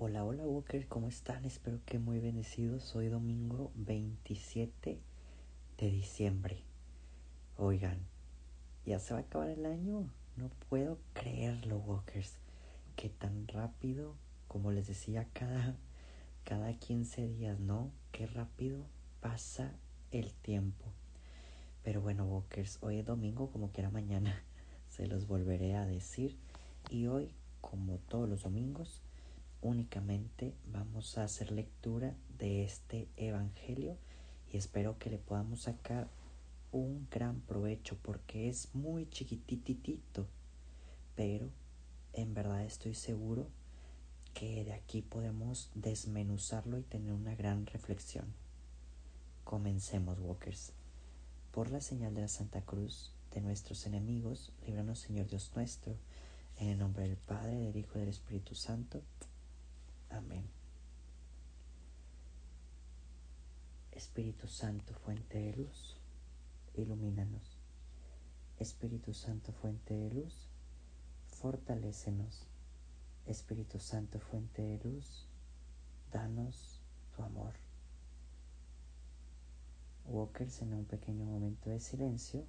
Hola, hola Walker, ¿cómo están? Espero que muy bendecidos. Hoy domingo 27 de diciembre. Oigan, ya se va a acabar el año. No puedo creerlo, Walkers. Que tan rápido, como les decía, cada, cada 15 días, ¿no? Qué rápido pasa el tiempo. Pero bueno, Walkers, hoy es domingo, como quiera mañana se los volveré a decir. Y hoy, como todos los domingos, únicamente vamos a hacer lectura de este Evangelio y espero que le podamos sacar un gran provecho porque es muy chiquititito, pero en verdad estoy seguro que de aquí podemos desmenuzarlo y tener una gran reflexión. Comencemos, Walkers. Por la señal de la Santa Cruz de nuestros enemigos, líbranos, Señor Dios nuestro, en el nombre del Padre, del Hijo y del Espíritu Santo. Amén. Espíritu Santo, fuente de luz, ilumínanos. Espíritu Santo, fuente de luz, fortalécenos. Espíritu Santo, fuente de luz, danos tu amor. Walkers, en un pequeño momento de silencio,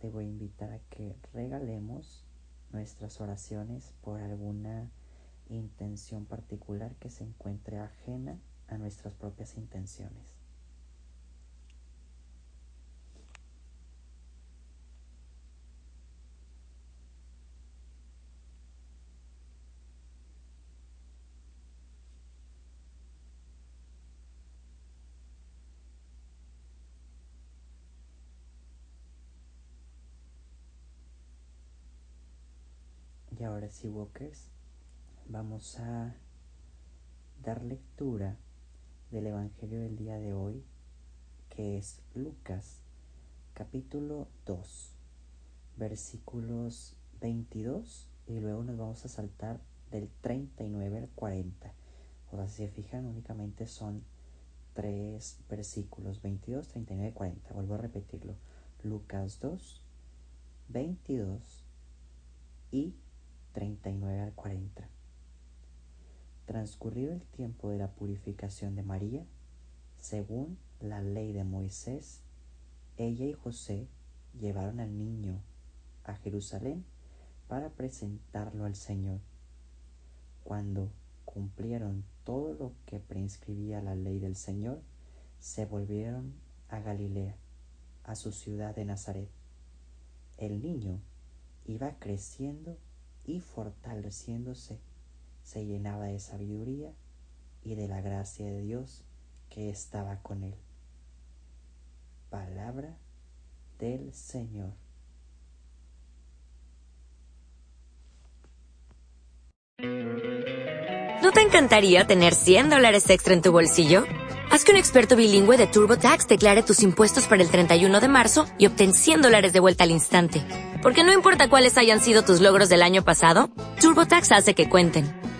te voy a invitar a que regalemos nuestras oraciones por alguna intención particular que se encuentre ajena a nuestras propias intenciones. Y ahora sí, Walkers, vamos a dar lectura del Evangelio del día de hoy, que es Lucas capítulo 2, versículos 22 y luego nos vamos a saltar del 39 al 40. O sea, si se fijan, únicamente son tres versículos, 22, 39 y 40. Vuelvo a repetirlo. Lucas 2, 22 y 39 al 40. Transcurrido el tiempo de la purificación de María, según la ley de Moisés, ella y José llevaron al niño a Jerusalén para presentarlo al Señor. Cuando cumplieron todo lo que prescribía la ley del Señor, se volvieron a Galilea, a su ciudad de Nazaret. El niño iba creciendo y fortaleciéndose, se llenaba de sabiduría y de la gracia de Dios que estaba con él. Palabra del Señor. ¿No te encantaría tener 100 dólares extra en tu bolsillo? Haz que un experto bilingüe de TurboTax declare tus impuestos para el 31 de marzo y obtén 100 dólares de vuelta al instante. Porque no importa cuáles hayan sido tus logros del año pasado, TurboTax hace que cuenten.